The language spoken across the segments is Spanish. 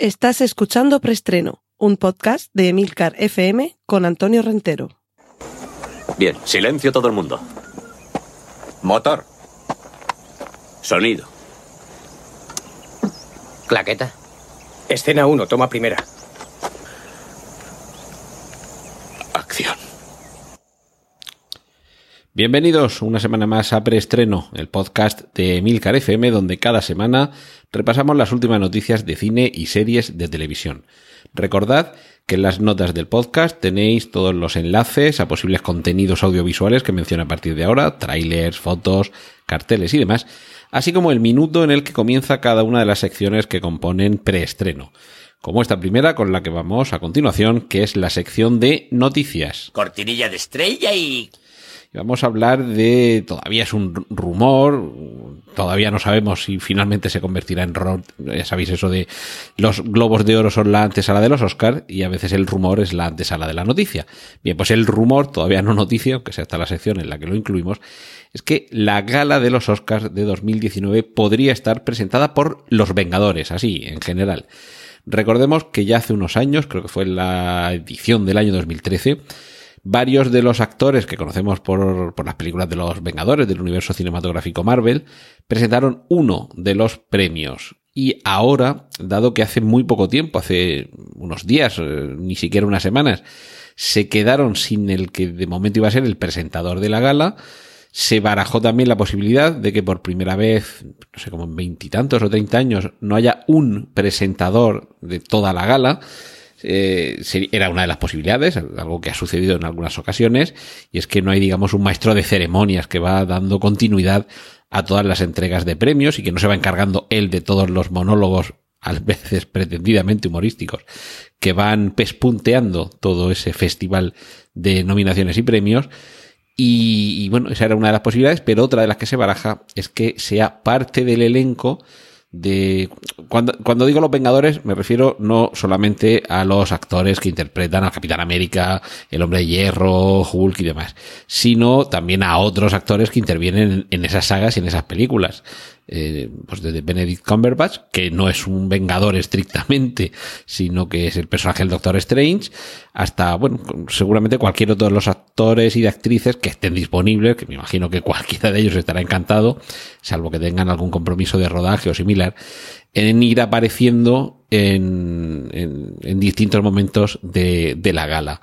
Estás escuchando Preestreno, un podcast de Emilcar FM con Antonio Rentero. Bien, silencio todo el mundo. Motor. Sonido. Claqueta. Escena 1, toma primera. Acción. Bienvenidos una semana más a Preestreno, el podcast de Emilcar FM, donde cada semana repasamos las últimas noticias de cine y series de televisión. Recordad que en las notas del podcast tenéis todos los enlaces a posibles contenidos audiovisuales que menciono a partir de ahora, trailers, fotos, carteles y demás, así como el minuto en el que comienza cada una de las secciones que componen preestreno como esta primera con la que vamos a continuación, que es la sección de noticias. Cortinilla de estrella y vamos a hablar de, todavía es un rumor, todavía no sabemos si finalmente se convertirá en ya sabéis eso de los globos de oro son la antesala de los Oscars y a veces el rumor es la antesala de la noticia. Bien, pues el rumor, todavía no noticia, aunque sea hasta la sección en la que lo incluimos, es que la gala de los Oscars de 2019 podría estar presentada por Los Vengadores, así, en general. Recordemos que ya hace unos años, creo que fue la edición del año 2013, varios de los actores que conocemos por, por, las películas de los Vengadores del universo cinematográfico Marvel presentaron uno de los premios. Y ahora, dado que hace muy poco tiempo, hace unos días, eh, ni siquiera unas semanas, se quedaron sin el que de momento iba a ser el presentador de la gala, se barajó también la posibilidad de que por primera vez, no sé, como en veintitantos o treinta años, no haya un presentador de toda la gala, eh, era una de las posibilidades, algo que ha sucedido en algunas ocasiones, y es que no hay, digamos, un maestro de ceremonias que va dando continuidad a todas las entregas de premios y que no se va encargando él de todos los monólogos, a veces pretendidamente humorísticos, que van pespunteando todo ese festival de nominaciones y premios. Y, y bueno, esa era una de las posibilidades, pero otra de las que se baraja es que sea parte del elenco de cuando, cuando digo los Vengadores me refiero no solamente a los actores que interpretan al Capitán América, el Hombre de Hierro, Hulk y demás, sino también a otros actores que intervienen en esas sagas y en esas películas eh, pues desde Benedict Cumberbatch, que no es un vengador estrictamente, sino que es el personaje del Doctor Strange, hasta, bueno, seguramente cualquier otro de los actores y de actrices que estén disponibles, que me imagino que cualquiera de ellos estará encantado, salvo que tengan algún compromiso de rodaje o similar, en ir apareciendo en, distintos momentos de, de la gala.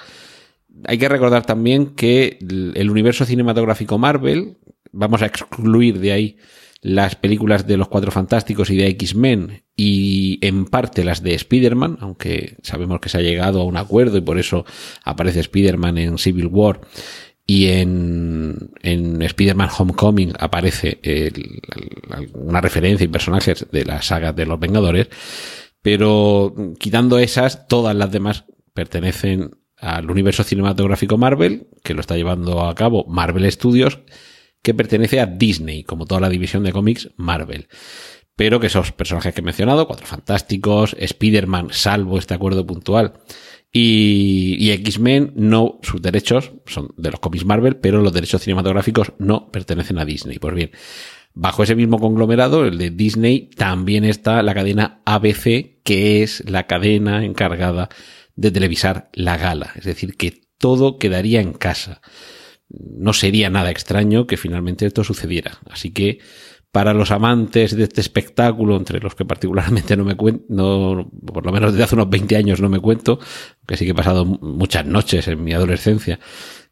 Hay que recordar también que el universo cinematográfico Marvel, vamos a excluir de ahí las películas de los Cuatro Fantásticos y de X-Men y en parte las de Spider-Man, aunque sabemos que se ha llegado a un acuerdo y por eso aparece Spider-Man en Civil War y en, en Spider-Man Homecoming aparece una referencia y personajes de la saga de los Vengadores, pero quitando esas, todas las demás pertenecen al universo cinematográfico Marvel, que lo está llevando a cabo Marvel Studios, que pertenece a Disney, como toda la división de cómics Marvel. Pero que esos personajes que he mencionado, Cuatro Fantásticos, Spider-Man, salvo este acuerdo puntual, y, y X-Men, no, sus derechos son de los cómics Marvel, pero los derechos cinematográficos no pertenecen a Disney. Pues bien, bajo ese mismo conglomerado, el de Disney, también está la cadena ABC, que es la cadena encargada de televisar la gala. Es decir, que todo quedaría en casa no sería nada extraño que finalmente esto sucediera. Así que para los amantes de este espectáculo, entre los que particularmente no me cuento, no, por lo menos desde hace unos 20 años no me cuento, que sí que he pasado muchas noches en mi adolescencia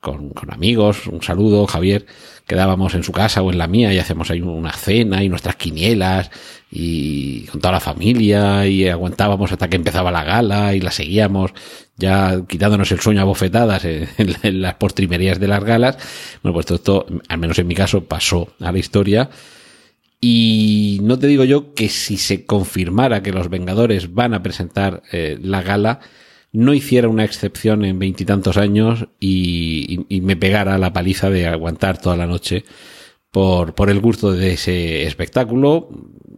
con, con amigos, un saludo, Javier, quedábamos en su casa o en la mía y hacemos ahí una cena y nuestras quinielas y con toda la familia y aguantábamos hasta que empezaba la gala y la seguíamos ya quitándonos el sueño a bofetadas en, las postrimerías de las galas. Bueno, pues todo esto, al menos en mi caso, pasó a la historia. Y no te digo yo que si se confirmara que los Vengadores van a presentar eh, la gala, no hiciera una excepción en veintitantos años y, me pegara la paliza de aguantar toda la noche por, por el gusto de ese espectáculo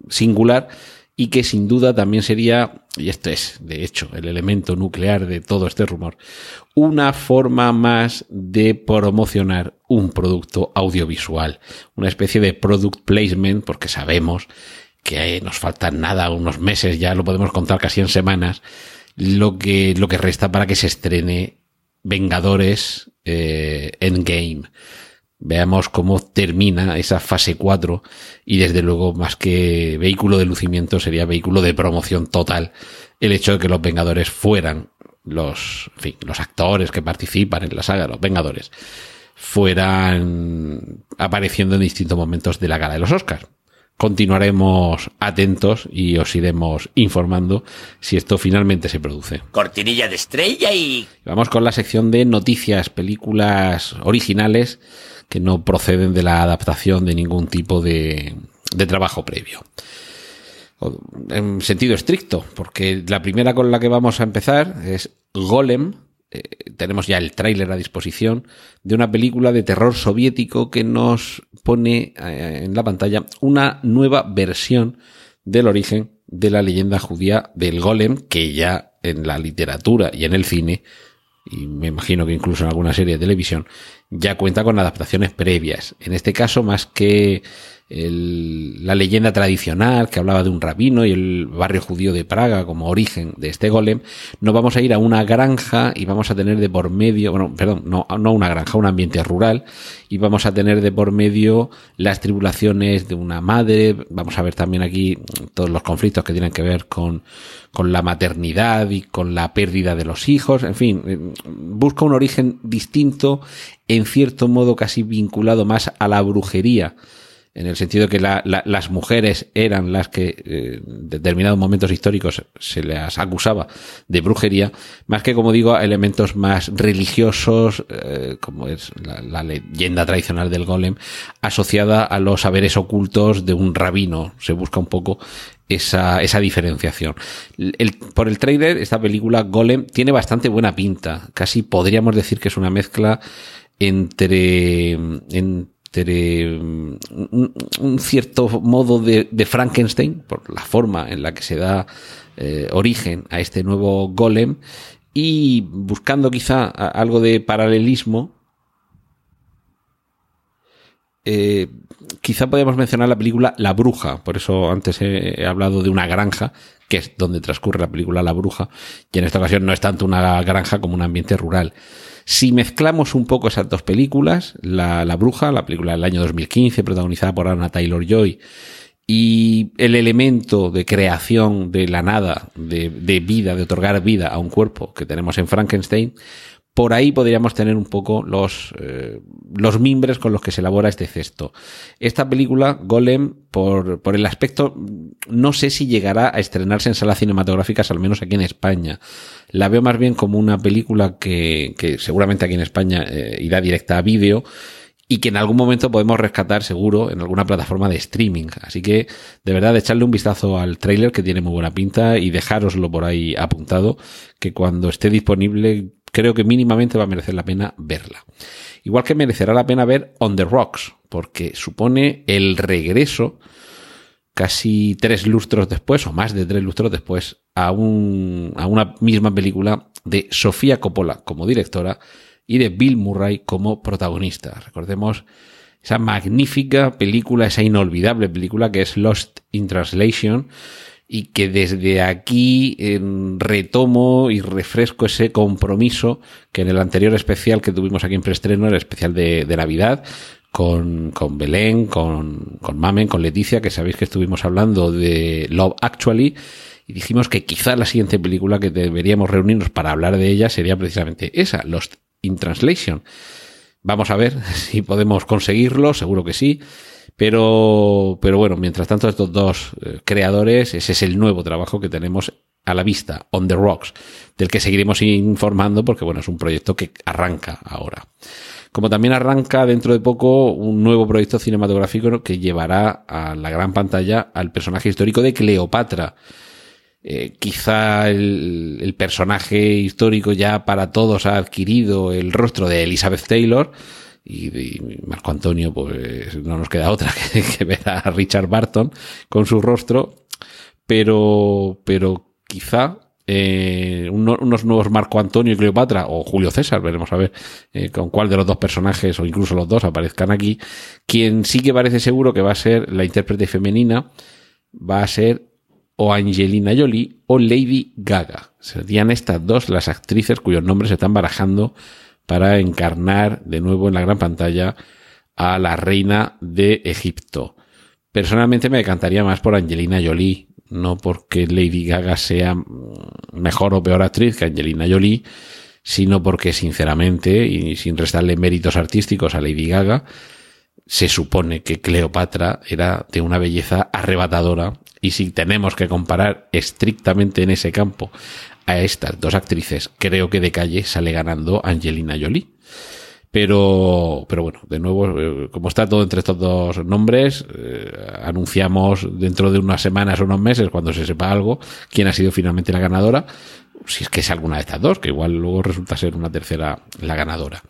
singular y que sin duda también sería, y este es de hecho el elemento nuclear de todo este rumor, una forma más de promocionar un producto audiovisual, una especie de product placement, porque sabemos que nos faltan nada, unos meses, ya lo podemos contar casi en semanas, lo que, lo que resta para que se estrene Vengadores eh, Endgame. Veamos cómo termina esa fase 4 y desde luego más que vehículo de lucimiento sería vehículo de promoción total el hecho de que los Vengadores fueran los, en fin, los actores que participan en la saga, los Vengadores, fueran apareciendo en distintos momentos de la gala de los Oscars. Continuaremos atentos y os iremos informando si esto finalmente se produce. Cortinilla de estrella y... Vamos con la sección de noticias, películas originales que no proceden de la adaptación de ningún tipo de, de trabajo previo en sentido estricto, porque la primera con la que vamos a empezar es Golem. Eh, tenemos ya el tráiler a disposición de una película de terror soviético que nos pone eh, en la pantalla una nueva versión del origen de la leyenda judía del Golem, que ya en la literatura y en el cine, y me imagino que incluso en alguna serie de televisión, ya cuenta con adaptaciones previas. En este caso, más que la leyenda tradicional que hablaba de un rabino y el barrio judío de Praga como origen de este golem, nos vamos a ir a una granja y vamos a tener de por medio, bueno, perdón, no, no una granja, un ambiente rural, y vamos a tener de por medio las tribulaciones de una madre, vamos a ver también aquí todos los conflictos que tienen que ver con, con la maternidad y con la pérdida de los hijos, en fin, eh, busca un origen distinto, en cierto modo casi vinculado más a la brujería en el sentido que las mujeres eran las que eh, en determinados momentos históricos se les acusaba de brujería, más que, como digo, elementos más religiosos, eh, como es la, leyenda tradicional del golem, asociada a los saberes ocultos de un rabino. Se busca un poco esa, esa diferenciación. por el trailer, esta película Golem tiene bastante buena pinta. Casi podríamos decir que es una mezcla entre, Mm, un, cierto modo de, Frankenstein, por la forma en la que se da eh, origen a este nuevo golem, y buscando quizá algo de paralelismo, eh, quizá podríamos mencionar la película La Bruja, por eso antes he, hablado de una granja, que es donde transcurre la película La Bruja, y en esta ocasión no es tanto una granja como un ambiente rural. Si mezclamos un poco esas dos películas, La, Bruja, la película del año 2015, protagonizada por Anna Taylor Joy, y el elemento de creación de la nada, de, vida, de otorgar vida a un cuerpo que tenemos en Frankenstein, por ahí podríamos tener un poco los, eh, los mimbres con los que se elabora este cesto. Esta película, Golem, por, por el aspecto, no sé si llegará a estrenarse en salas cinematográficas, al menos aquí en España. La veo más bien como una película que, que seguramente aquí en España eh, irá directa a vídeo y que en algún momento podemos rescatar seguro en alguna plataforma de streaming. Así que de verdad echarle un vistazo al tráiler que tiene muy buena pinta y dejároslo por ahí apuntado que cuando esté disponible creo que mínimamente va a merecer la pena verla. Igual que merecerá la pena ver On the Rocks, porque supone el regreso casi tres lustros después, o más de tres lustros después, a, un, a una misma película de Sofía Coppola como directora y de Bill Murray como protagonista. Recordemos esa magnífica película, esa inolvidable película que es Lost in Translation, y que desde aquí retomo y refresco ese compromiso que en el anterior especial que tuvimos aquí en preestreno, el especial de, Navidad, con, con Belén, con, con Mamen, con Leticia, que sabéis que estuvimos hablando de Love Actually, y dijimos que quizá la siguiente película que deberíamos reunirnos para hablar de ella sería precisamente esa, Lost in Translation. Vamos a ver si podemos conseguirlo, seguro que sí. Pero, pero bueno, mientras tanto estos dos eh, creadores, ese es el nuevo trabajo que tenemos a la vista, On the Rocks, del que seguiremos informando porque bueno, es un proyecto que arranca ahora. Como también arranca dentro de poco un nuevo proyecto cinematográfico que llevará a la gran pantalla al personaje histórico de Cleopatra. Eh, quizá el, el, personaje histórico ya para todos ha adquirido el rostro de Elizabeth Taylor, y, Marco Antonio, pues no nos queda otra que, ver a Richard Barton con su rostro, pero, pero quizá eh, unos nuevos Marco Antonio y Cleopatra o Julio César, veremos a ver eh, con cuál de los dos personajes o incluso los dos aparezcan aquí. Quien sí que parece seguro que va a ser la intérprete femenina va a ser o Angelina Jolie o Lady Gaga. Serían estas dos las actrices cuyos nombres se están barajando para encarnar de nuevo en la gran pantalla a la reina de Egipto. Personalmente me decantaría más por Angelina Jolie, no porque Lady Gaga sea mejor o peor actriz que Angelina Jolie, sino porque sinceramente, y sin restarle méritos artísticos a Lady Gaga, se supone que Cleopatra era de una belleza arrebatadora y si tenemos que comparar estrictamente en ese campo a estas dos actrices, creo que de calle sale ganando Angelina Jolie. Pero, pero bueno, de nuevo, eh, como está todo entre estos dos nombres, eh, anunciamos dentro de unas semanas o unos meses, cuando se sepa algo, quién ha sido finalmente la ganadora, si es que es alguna de estas dos, que igual luego resulta ser una tercera la ganadora.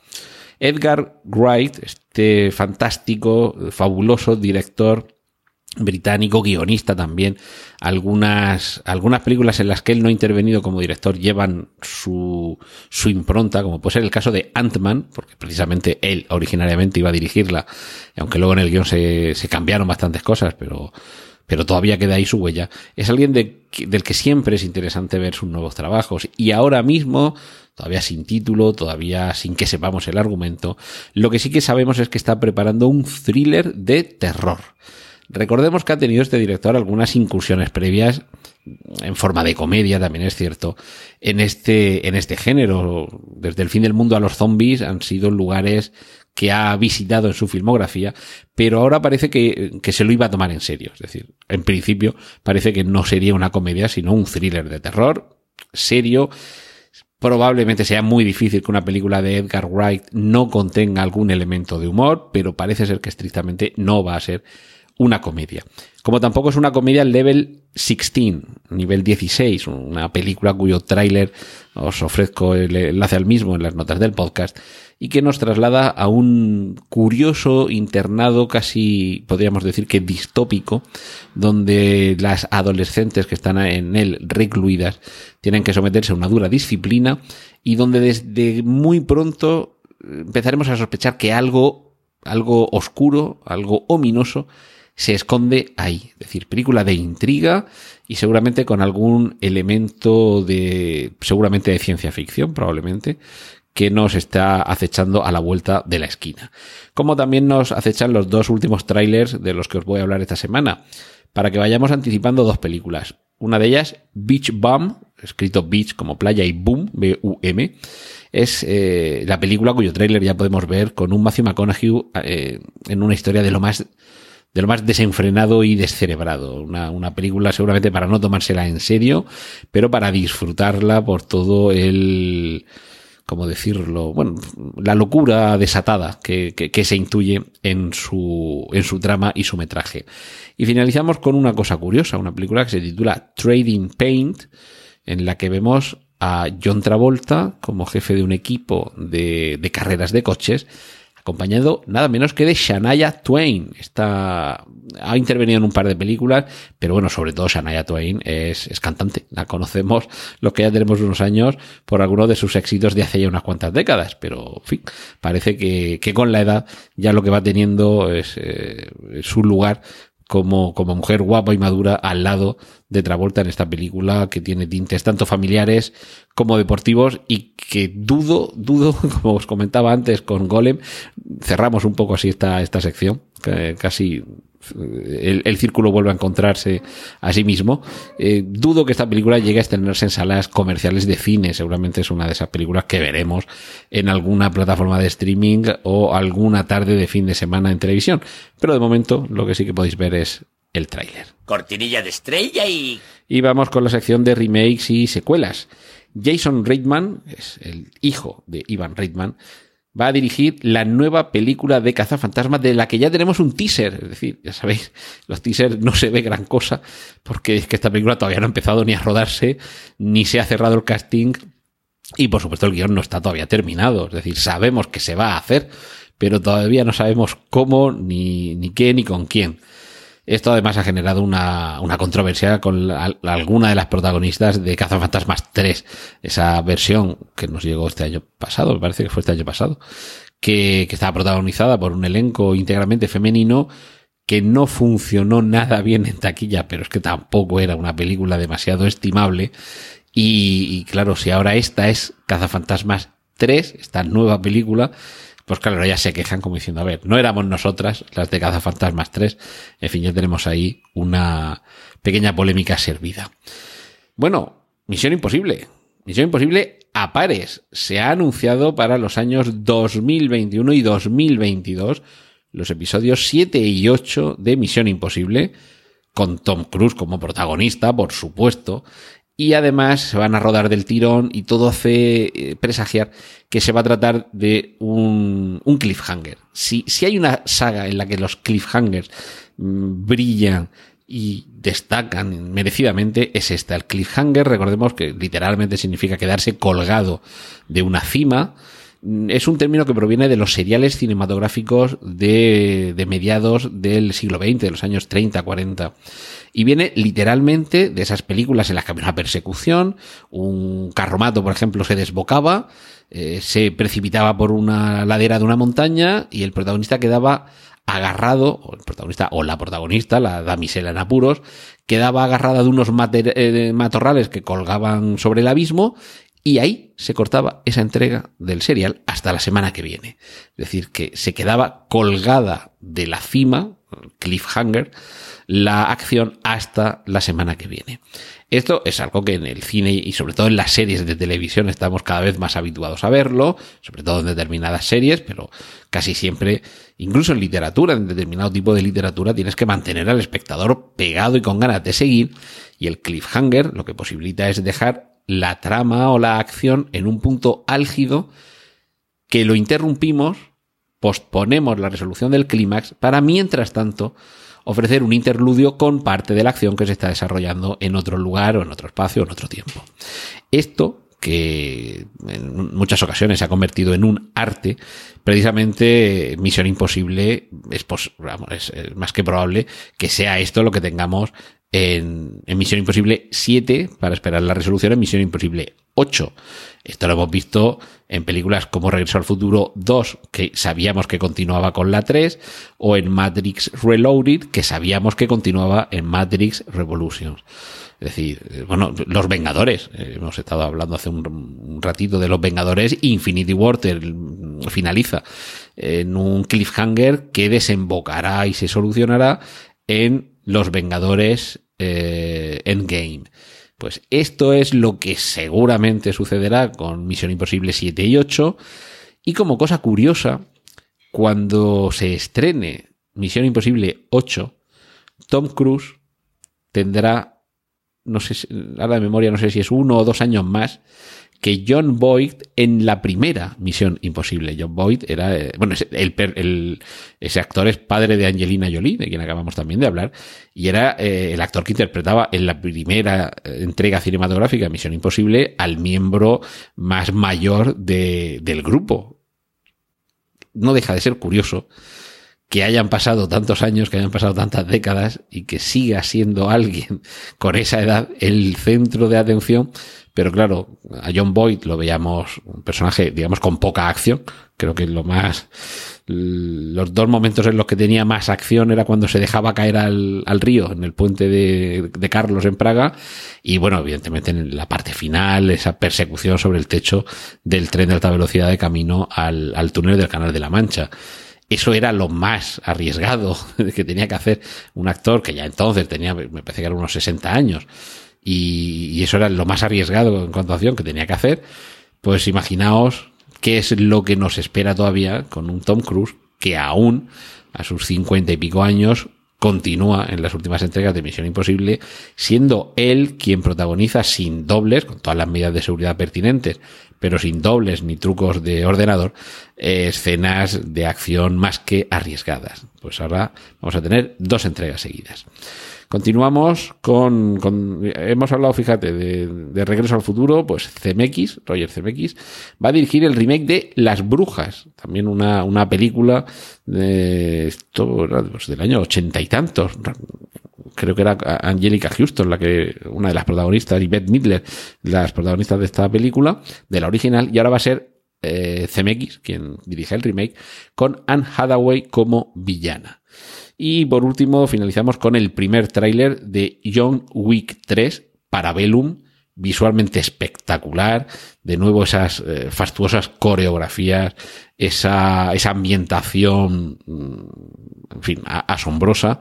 Edgar Wright, este fantástico, fabuloso director británico, guionista también. Algunas, algunas películas en las que él no ha intervenido como director llevan su, su impronta, como puede ser el caso de Ant-Man, porque precisamente él originariamente iba a dirigirla, aunque luego en el guion se, se cambiaron bastantes cosas, pero, pero todavía queda ahí su huella. Es alguien de, del que siempre es interesante ver sus nuevos trabajos. Y ahora mismo, todavía sin título, todavía sin que sepamos el argumento, lo que sí que sabemos es que está preparando un thriller de terror. Recordemos que ha tenido este director algunas incursiones previas en forma de comedia, también es cierto, en este, en este género. Desde el fin del mundo a los zombies han sido lugares que ha visitado en su filmografía, pero ahora parece que, que, se lo iba a tomar en serio. Es decir, en principio parece que no sería una comedia, sino un thriller de terror serio. Probablemente sea muy difícil que una película de Edgar Wright no contenga algún elemento de humor, pero parece ser que estrictamente no va a ser una comedia. Como tampoco es una comedia level 16, nivel 16, una película cuyo tráiler os ofrezco el enlace al mismo en las notas del podcast y que nos traslada a un curioso internado casi podríamos decir que distópico donde las adolescentes que están en él recluidas tienen que someterse a una dura disciplina y donde desde muy pronto empezaremos a sospechar que algo algo oscuro, algo ominoso se esconde ahí. Es decir, película de intriga y seguramente con algún elemento de, seguramente de ciencia ficción, probablemente, que nos está acechando a la vuelta de la esquina. Como también nos acechan los dos últimos trailers de los que os voy a hablar esta semana, para que vayamos anticipando dos películas. Una de ellas, Beach Bum, escrito Beach como playa y Boom, B-U-M, es eh, la película cuyo tráiler ya podemos ver con un Matthew McConaughey eh, en una historia de lo más de lo más desenfrenado y descerebrado. Una, una, película seguramente para no tomársela en serio, pero para disfrutarla por todo el, ¿cómo decirlo? Bueno, la locura desatada que, que, que, se intuye en su, en su trama y su metraje. Y finalizamos con una cosa curiosa, una película que se titula Trading Paint, en la que vemos a John Travolta como jefe de un equipo de, de carreras de coches acompañado nada menos que de Shania Twain. Está, ha intervenido en un par de películas, pero bueno, sobre todo Shania Twain es, es cantante. La conocemos los que ya tenemos unos años por algunos de sus éxitos de hace ya unas cuantas décadas, pero en fin, parece que, que con la edad ya lo que va teniendo es, eh, su lugar como, como mujer guapa y madura al lado de Travolta en esta película que tiene tintes tanto familiares como deportivos y que dudo, dudo, como os comentaba antes con Golem, cerramos un poco así esta, esta sección, casi el, el, círculo vuelve a encontrarse a sí mismo. Eh, dudo que esta película llegue a estrenarse en salas comerciales de cine. Seguramente es una de esas películas que veremos en alguna plataforma de streaming o alguna tarde de fin de semana en televisión. Pero de momento lo que sí que podéis ver es el tráiler. Cortinilla de estrella y... Y vamos con la sección de remakes y secuelas. Jason Reitman, es el hijo de Ivan Reitman, va a dirigir la nueva película de Cazafantasmas de la que ya tenemos un teaser. Es decir, ya sabéis, los teasers no se ve gran cosa porque es que esta película todavía no ha empezado ni a rodarse, ni se ha cerrado el casting y por supuesto el guion no está todavía terminado. Es decir, sabemos que se va a hacer, pero todavía no sabemos cómo, ni, ni qué, ni con quién. Esto además ha generado una, una controversia con alguna de las protagonistas de Cazafantasmas 3, esa versión que nos llegó este año pasado, me parece que fue este año pasado, que, que estaba protagonizada por un elenco íntegramente femenino que no funcionó nada bien en taquilla, pero es que tampoco era una película demasiado estimable. Y, y claro, si ahora esta es Cazafantasmas 3, esta nueva película, pues claro, ya se quejan como diciendo, a ver, no éramos nosotras las de Cazafantasmas 3. En fin, ya tenemos ahí una pequeña polémica servida. Bueno, Misión Imposible. Misión Imposible a pares. Se ha anunciado para los años 2021 y 2022 los episodios 7 y 8 de Misión Imposible, con Tom Cruise como protagonista, por supuesto, y además se van a rodar del tirón y todo hace eh, presagiar que se va a tratar de un, un cliffhanger. Si, si hay una saga en la que los cliffhangers mm, brillan y destacan merecidamente es esta. El cliffhanger, recordemos que literalmente significa quedarse colgado de una cima, es un término que proviene de los seriales cinematográficos de, mediados del siglo XX, de los años 30, 40. Y viene literalmente de esas películas en las que había una persecución, un carromato, por ejemplo, se desbocaba, eh, se precipitaba por una ladera de una montaña y el protagonista quedaba agarrado, o el protagonista o la protagonista, la damisela en apuros, quedaba agarrada de unos eh, matorrales que colgaban sobre el abismo y ahí se cortaba esa entrega del serial hasta la semana que viene. Es decir, que se quedaba colgada de la cima, cliffhanger, la acción hasta la semana que viene. Esto es algo que en el cine y sobre todo en las series de televisión estamos cada vez más habituados a verlo, sobre todo en determinadas series, pero casi siempre, incluso en literatura, en determinado tipo de literatura, tienes que mantener al espectador pegado y con ganas de seguir, y el cliffhanger lo que posibilita es dejar la trama o la acción en un punto álgido que lo interrumpimos, posponemos la resolución del clímax para mientras tanto ofrecer un interludio con parte de la acción que se está desarrollando en otro lugar o en otro espacio o en otro tiempo. Esto que en muchas ocasiones se ha convertido en un arte, precisamente Misión Imposible es más que probable que sea esto lo que tengamos en, en, Misión Imposible 7 para esperar la resolución en Misión Imposible 8. Esto lo hemos visto en películas como Regreso al Futuro 2, que sabíamos que continuaba con la 3, o en Matrix Reloaded, que sabíamos que continuaba en Matrix Revolutions. Es decir, bueno, Los Vengadores, eh, hemos estado hablando hace un, un, ratito de Los Vengadores, Infinity War finaliza en un cliffhanger que desembocará y se solucionará en Los Vengadores eh, Endgame. Pues esto es lo que seguramente sucederá con Misión Imposible 7 y 8. Y como cosa curiosa, cuando se estrene Misión Imposible 8, Tom Cruise tendrá, no sé, a la memoria no sé si es uno o dos años más que John Boyd en la primera Misión Imposible. John Boyd era, eh, bueno, el, el, ese actor es padre de Angelina Jolie, de quien acabamos también de hablar, y era eh, el actor que interpretaba en la primera eh, entrega cinematográfica Misión Imposible al miembro más mayor de, del grupo. No deja de ser curioso que hayan pasado tantos años, que hayan pasado tantas décadas y que siga siendo alguien con esa edad el centro de atención pero claro, a John Boyd lo veíamos un personaje, digamos, con poca acción. Creo que lo más, los dos momentos en los que tenía más acción era cuando se dejaba caer al, río en el puente de, de, Carlos en Praga. Y bueno, evidentemente en la parte final, esa persecución sobre el techo del tren de alta velocidad de camino al, al túnel del Canal de la Mancha eso era lo más arriesgado que tenía que hacer un actor que ya entonces tenía, me parece que era unos 60 años y, y, eso era lo más arriesgado en cuanto a acción que tenía que hacer, pues imaginaos qué es lo que nos espera todavía con un Tom Cruise que aún a sus cincuenta y pico años continúa en las últimas entregas de Misión Imposible, siendo él quien protagoniza sin dobles, con todas las medidas de seguridad pertinentes, pero sin dobles ni trucos de ordenador, eh, escenas de acción más que arriesgadas. Pues ahora vamos a tener dos entregas seguidas. Continuamos con, con, hemos hablado, fíjate, de, de, Regreso al Futuro, pues CMX, Roger CMX, va a dirigir el remake de Las Brujas, también una, una película de esto, pues del año ochenta y tantos, creo que era Angelica Houston, la que, una de las protagonistas, y Beth Midler, las protagonistas de esta película, de la original, y ahora va a ser eh, CMX, quien dirige el remake, con Anne Hathaway como villana. Y por último, finalizamos con el primer tráiler de John Wick 3, Parabellum, visualmente espectacular, de nuevo esas eh, fastuosas coreografías, esa, esa ambientación, mm, en fin, asombrosa,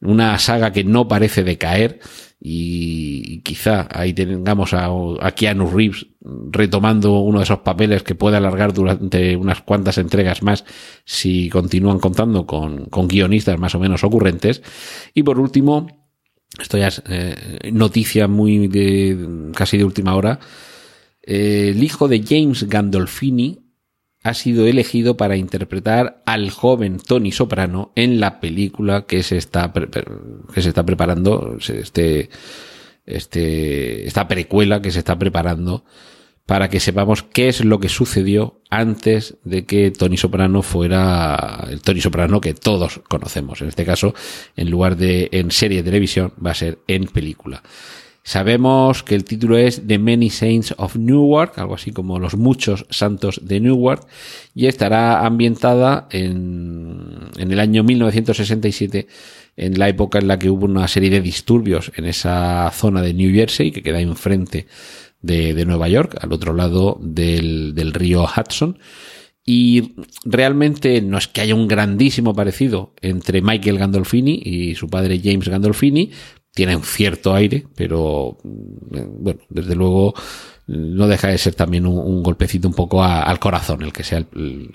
una saga que no parece decaer y quizá ahí tengamos a, a Keanu Reeves retomando uno de esos papeles que puede alargar durante unas cuantas entregas más si continúan contando con, con guionistas más o menos ocurrentes. Y por último, esto ya es eh, noticia muy de casi de última hora. Eh, el hijo de James Gandolfini ha sido elegido para interpretar al joven Tony Soprano en la película que se está que se está preparando, este, este, esta precuela que se está preparando para que sepamos qué es lo que sucedió antes de que Tony Soprano fuera el Tony Soprano que todos conocemos. En este caso, en lugar de en serie de televisión, va a ser en película. Sabemos que el título es The Many Saints of Newark, algo así como Los Muchos Santos de Newark, y estará ambientada en, en el año 1967, en la época en la que hubo una serie de disturbios en esa zona de New Jersey, que queda enfrente de, de Nueva York, al otro lado del, del río Hudson. Y realmente no es que haya un grandísimo parecido entre Michael Gandolfini y su padre James Gandolfini. Tiene un cierto aire, pero mm, bueno, desde luego no deja de ser también un, golpecito un poco al corazón, el que sea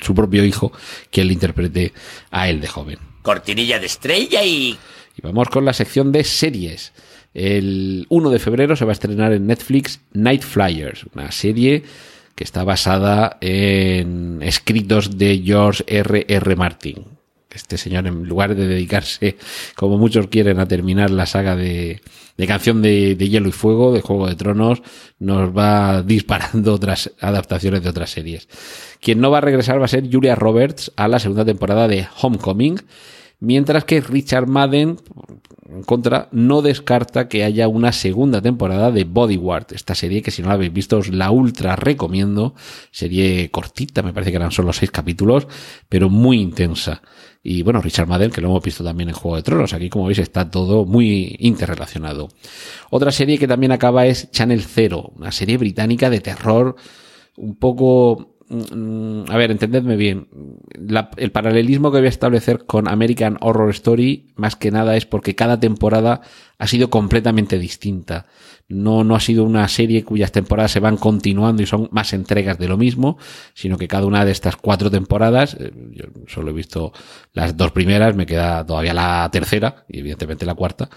su propio hijo quien le interprete a él de joven. Cortinilla de estrella y... Y vamos con la sección de series. El 1 de febrero se va a estrenar en Netflix Night Flyers, una serie que está basada en escritos de George R. R. Martin. Este señor, en lugar de dedicarse, como muchos quieren, a terminar la saga de, de Canción de, de Hielo y Fuego, de Juego de Tronos, nos va disparando otras adaptaciones de otras series. Quien no va a regresar va a ser Julia Roberts a la segunda temporada de Homecoming, mientras que Richard Madden, en contra, no descarta que haya una segunda temporada de Bodyguard, esta serie que si no la habéis visto os la ultra recomiendo, serie cortita, me parece que eran solo seis capítulos, pero muy intensa. Y bueno, Richard Madden, que lo hemos visto también en Juego de Tronos, aquí como veis está todo muy interrelacionado. Otra serie que también acaba es Channel Zero, una serie británica de terror un poco a ver, entendedme bien. el paralelismo que voy a establecer con American Horror Story, más que nada, es porque cada temporada ha sido completamente distinta. No, no ha sido una serie cuyas temporadas se van continuando y son más entregas de lo mismo, sino que cada una de estas cuatro temporadas, eh, yo solo he visto las dos primeras, me queda todavía la tercera y evidentemente la cuarta.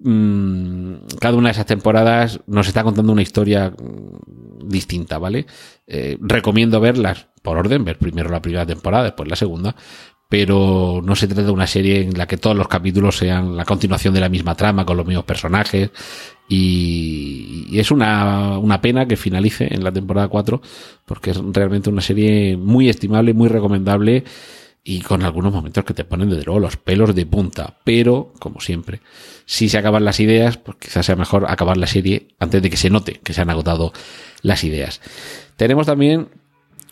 Mm, cada una de esas temporadas nos está contando una historia distinta, ¿vale? Eh, recomiendo verlas por orden, ver primero la primera temporada, después la segunda, pero no se trata de una serie en la que todos los capítulos sean la continuación de la misma trama, con los mismos personajes, y, es una, una, pena que finalice en la temporada 4, porque es realmente una serie muy estimable, muy recomendable, y con algunos momentos que te ponen desde luego los pelos de punta, pero, como siempre, si se acaban las ideas, pues quizás sea mejor acabar la serie antes de que se note que se han agotado las ideas. Tenemos también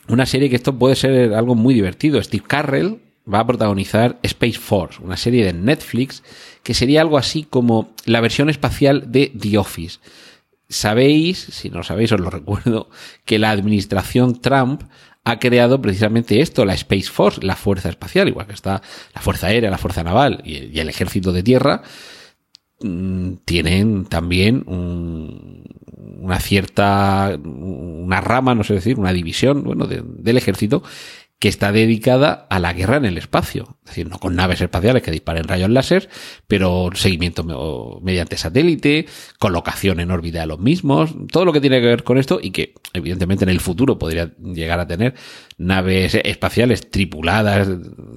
una serie que esto puede ser algo muy divertido. Steve Carrell va a protagonizar Space Force, una serie de Netflix que sería algo así como la versión espacial de The Office. Sabéis, si no lo sabéis os lo recuerdo, que la administración Trump ha creado precisamente esto, la Space Force, la Fuerza Espacial, igual que está la Fuerza Aérea, la Fuerza Naval y el Ejército de Tierra, mm, tienen también un, una cierta, una rama, no sé decir, una división, bueno, del ejército que está dedicada a la guerra en el espacio. Es decir, no con naves espaciales que disparen rayos láser, pero seguimiento mediante satélite, colocación en órbita de los mismos, todo lo que tiene que ver con esto y que evidentemente en el futuro podría llegar a tener naves espaciales tripuladas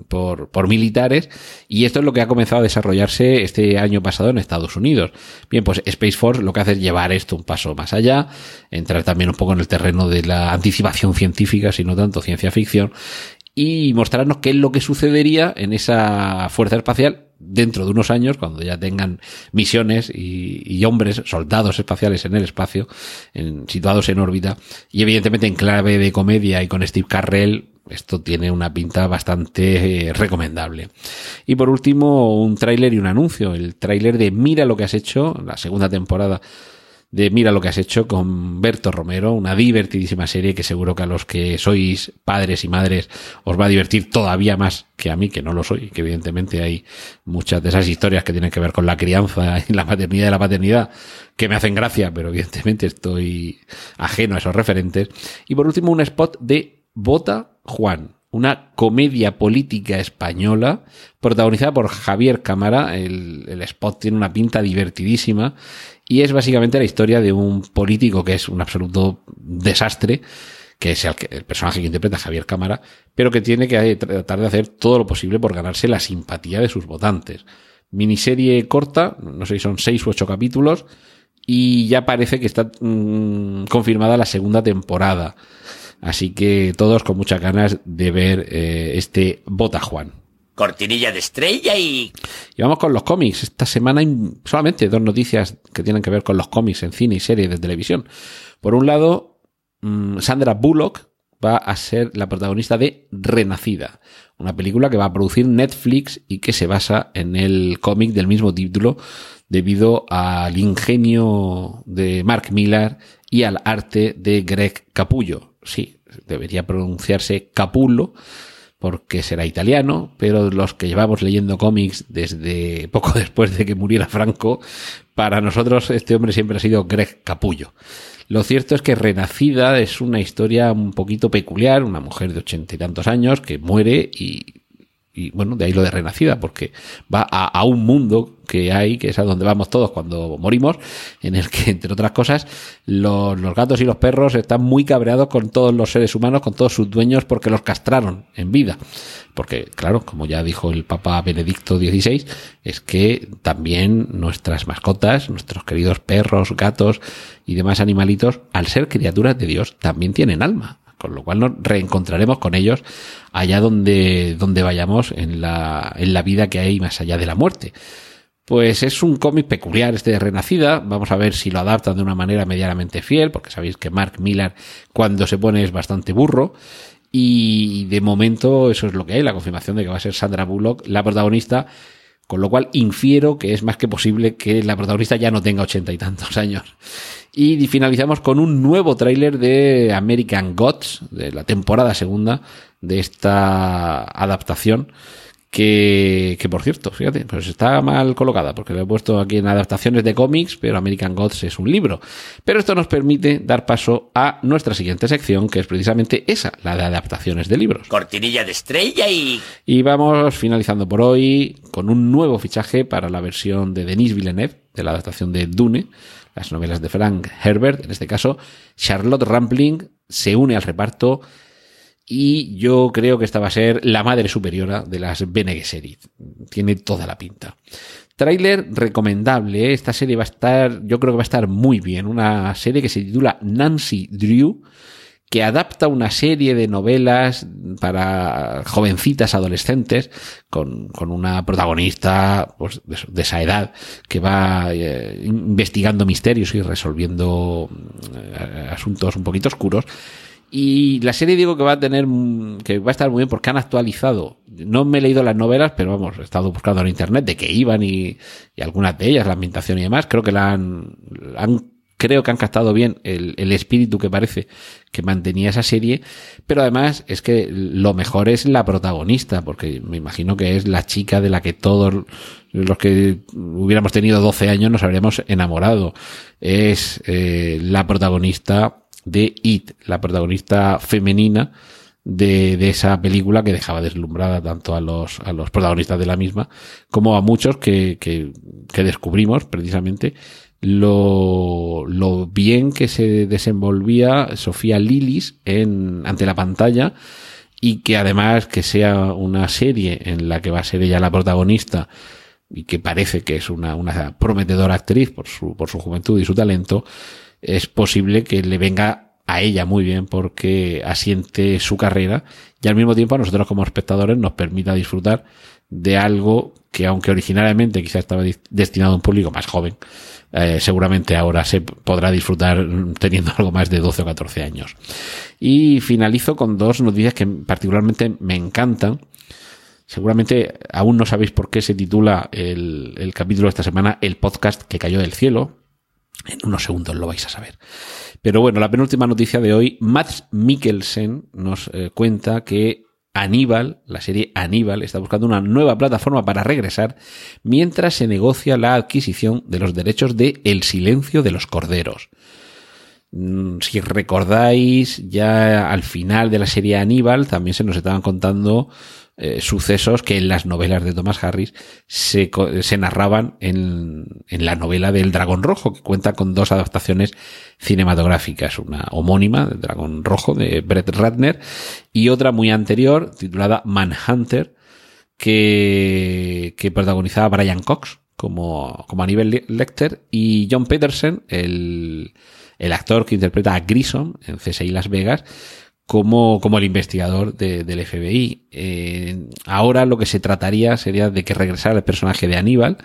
por, por militares y esto es lo que ha comenzado a desarrollarse este año pasado en Estados Unidos. Bien, pues Space Force lo que hace es llevar esto un paso más allá, entrar también un poco en el terreno de la anticipación científica, sino tanto ciencia ficción, y mostrarnos qué es lo que sucedería en esa fuerza espacial dentro de unos años, cuando ya tengan misiones y, hombres, soldados espaciales en el espacio, en, situados en órbita, y evidentemente en clave de comedia y con Steve Carrell, esto tiene una pinta bastante eh, recomendable. Y por último, un tráiler y un anuncio. El tráiler de Mira lo que has hecho, la segunda temporada de Mira lo que has hecho con Berto Romero, una divertidísima serie que seguro que a los que sois padres y madres os va a divertir todavía más que a mí, que no lo soy, que evidentemente hay muchas de esas historias que tienen que ver con la crianza y la maternidad y la paternidad que me hacen gracia, pero evidentemente estoy ajeno a esos referentes. Y por último, un spot de Bota Juan, una comedia política española protagonizada por Javier Cámara. El, spot tiene una pinta divertidísima y es básicamente la historia de un político que es un absoluto desastre, que es el, el personaje que interpreta Javier Cámara, pero que tiene que tratar de hacer todo lo posible por ganarse la simpatía de sus votantes. Miniserie corta, no sé si son seis u ocho capítulos, y ya parece que está mmm, confirmada la segunda temporada. Así que todos con muchas ganas de ver eh, este Bota Juan. Cortinilla de estrella y... Y vamos con los cómics. Esta semana hay solamente dos noticias que tienen que ver con los cómics en cine y series de televisión. Por un lado, mmm, Sandra Bullock va a ser la protagonista de Renacida, una película que va a producir Netflix y que se basa en el cómic del mismo título debido al ingenio de Mark Millar y al arte de Greg Capullo. Sí, debería pronunciarse Capullo porque será italiano, pero los que llevamos leyendo cómics desde poco después de que muriera Franco, para nosotros este hombre siempre ha sido Greg Capullo. Lo cierto es que Renacida es una historia un poquito peculiar, una mujer de ochenta y tantos años que muere y, y bueno, de ahí lo de Renacida, porque va a, a, un mundo que hay, que es a donde vamos todos cuando morimos, en el que, entre otras cosas, los, los, gatos y los perros están muy cabreados con todos los seres humanos, con todos sus dueños, porque los castraron en vida. Porque, claro, como ya dijo el Papa Benedicto XVI, es que también nuestras mascotas, nuestros queridos perros, gatos y demás animalitos, al ser criaturas de Dios, también tienen alma con lo cual nos reencontraremos con ellos allá donde, donde vayamos en la, en la vida que hay más allá de la muerte. Pues es un cómic peculiar este de Renacida. Vamos a ver si lo adaptan de una manera medianamente fiel, porque sabéis que Mark Millar cuando se pone es bastante burro. Y de momento eso es lo que hay, la confirmación de que va a ser Sandra Bullock la protagonista con lo cual infiero que es más que posible que la protagonista ya no tenga ochenta y tantos años. Y finalizamos con un nuevo tráiler de American Gods, de la temporada segunda de esta adaptación. Que, que por cierto, fíjate, pues está mal colocada, porque lo he puesto aquí en adaptaciones de cómics, pero American Gods es un libro. Pero esto nos permite dar paso a nuestra siguiente sección, que es precisamente esa, la de adaptaciones de libros. Cortinilla de estrella y... Y vamos finalizando por hoy con un nuevo fichaje para la versión de Denis Villeneuve, de la adaptación de Dune, las novelas de Frank Herbert, en este caso, Charlotte Rampling se une al reparto y yo creo que esta va a ser la madre superiora de las Bene. Tiene toda la pinta. Trailer recomendable, esta serie va a estar, yo creo que va a estar muy bien, una serie que se titula Nancy Drew, que adapta una serie de novelas para jovencitas adolescentes con, con una protagonista pues, de, de, esa edad que va eh, investigando misterios y resolviendo eh, asuntos un poquito oscuros. Y la serie digo que va a tener, que va a estar muy bien porque han actualizado. No me he leído las novelas, pero vamos, he estado buscando en internet de qué iban y, y algunas de ellas, la ambientación y demás. Creo que la han, han creo que han captado bien el, el, espíritu que parece que mantenía esa serie, pero además es que lo mejor es la protagonista, porque me imagino que es la chica de la que todos los que hubiéramos tenido 12 años nos habríamos enamorado. Es eh, la protagonista de It, la protagonista femenina de, de, esa película que dejaba deslumbrada tanto a los, a los protagonistas de la misma como a muchos que, que, que descubrimos precisamente lo, lo bien que se desenvolvía Sofía Lilis en, ante la pantalla y que además que sea una serie en la que va a ser ella la protagonista y que parece que es una, una prometedora actriz por su, por su juventud y su talento, es posible que le venga a ella muy bien porque asiente su carrera y al mismo tiempo a nosotros como espectadores nos permita disfrutar de algo que aunque originalmente quizá estaba destinado a un público más joven, eh, seguramente ahora se podrá disfrutar teniendo algo más de 12 o 14 años. Y finalizo con dos noticias que particularmente me encantan. Seguramente aún no sabéis por qué se titula el, el capítulo de esta semana El podcast que cayó del cielo. En unos segundos lo vais a saber. Pero bueno, la penúltima noticia de hoy, Max Mikkelsen nos eh, cuenta que Aníbal, la serie Aníbal, está buscando una nueva plataforma para regresar mientras se negocia la adquisición de los derechos de El silencio de los corderos. Mm, si recordáis, ya al final de la serie Aníbal también se nos estaban contando eh, sucesos que en las novelas de Thomas Harris se, se narraban en, en, la novela del Dragón Rojo, que cuenta con dos adaptaciones cinematográficas, una homónima del Dragón Rojo de Brett Ratner y otra muy anterior titulada Manhunter, que, que protagonizaba Brian Cox como, como Aníbal Lecter y John Peterson, el, el actor que interpreta a Grissom en CSI Las Vegas, como, como el investigador del FBI. Eh, ahora lo que se trataría sería de que regresara el personaje de Aníbal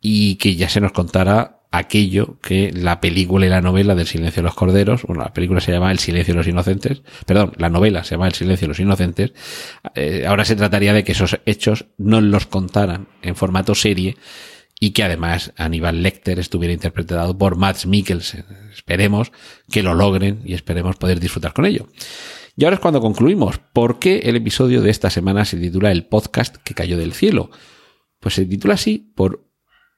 y que ya se nos contara aquello que la película y la novela del silencio de los corderos, bueno, la película se llama El silencio de los inocentes, perdón, la novela se llama El silencio de los inocentes, eh, ahora se trataría de que esos hechos no los contaran en formato serie, y que además Aníbal Lecter estuviera interpretado por Max Mikkelsen. Esperemos que lo logren y esperemos poder disfrutar con ello. Y ahora es cuando concluimos. ¿Por qué el episodio de esta semana se titula El podcast que cayó del cielo? Pues se titula así por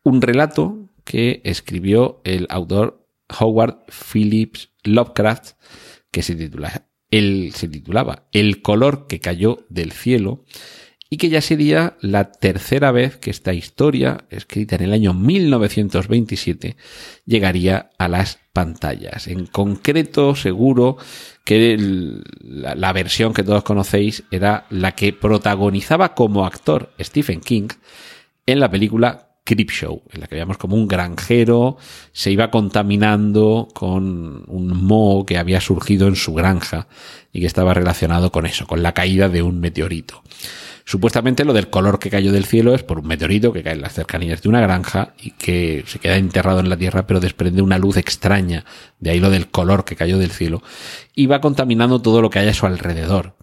un relato que escribió el autor Howard Phillips Lovecraft, que se titula, él se titulaba El color que cayó del cielo y que ya sería la tercera vez que esta historia, escrita en el año 1927, llegaría a las pantallas. En concreto, seguro que la, la, versión que todos conocéis era la que protagonizaba como actor Stephen King en la película Creepshow, en la que veíamos como un granjero se iba contaminando con un moho que había surgido en su granja y que estaba relacionado con eso, con la caída de un meteorito. Supuestamente lo del color que cayó del cielo es por un meteorito que cae en las cercanías de una granja y que se queda enterrado en la tierra pero desprende una luz extraña, de ahí lo del color que cayó del cielo, y va contaminando todo lo que hay a su alrededor.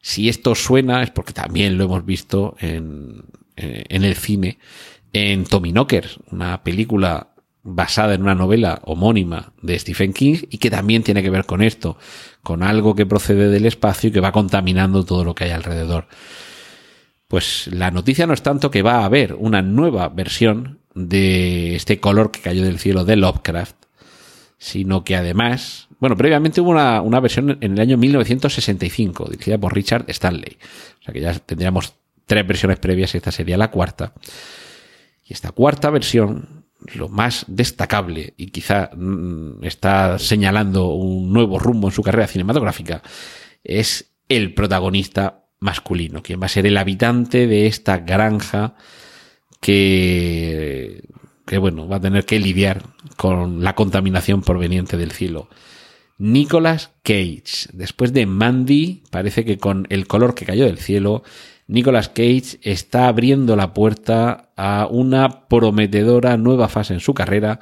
Si esto suena es porque también lo hemos visto en, eh, en el cine, en Tommy Knockers, una película basada en una novela homónima de Stephen King y que también tiene que ver con esto, con algo que procede del espacio y que va contaminando todo lo que hay alrededor. Pues la noticia no es tanto que va a haber una nueva versión de este color que cayó del cielo de Lovecraft, sino que además, bueno, previamente hubo una, una versión en el año 1965, dirigida por Richard Stanley. O sea que ya tendríamos tres versiones previas y esta sería la cuarta. Y esta cuarta versión, lo más destacable y quizá mm, está señalando un nuevo rumbo en su carrera cinematográfica, es el protagonista masculino, quien va a ser el habitante de esta granja que, que bueno, va a tener que lidiar con la contaminación proveniente del cielo. Nicolas Cage. Después de Mandy, parece que con el color que cayó del cielo, Nicolas Cage está abriendo la puerta a una prometedora nueva fase en su carrera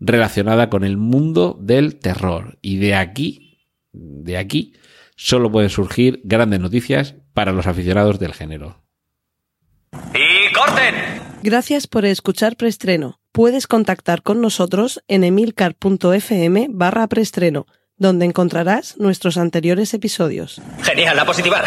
relacionada con el mundo del terror. Y de aquí, de aquí, solo pueden surgir grandes noticias para los aficionados del género. ¡Y corten! Gracias por escuchar Preestreno. Puedes contactar con nosotros en emilcar.fm barra preestreno, donde encontrarás nuestros anteriores episodios. Genial, la positiva.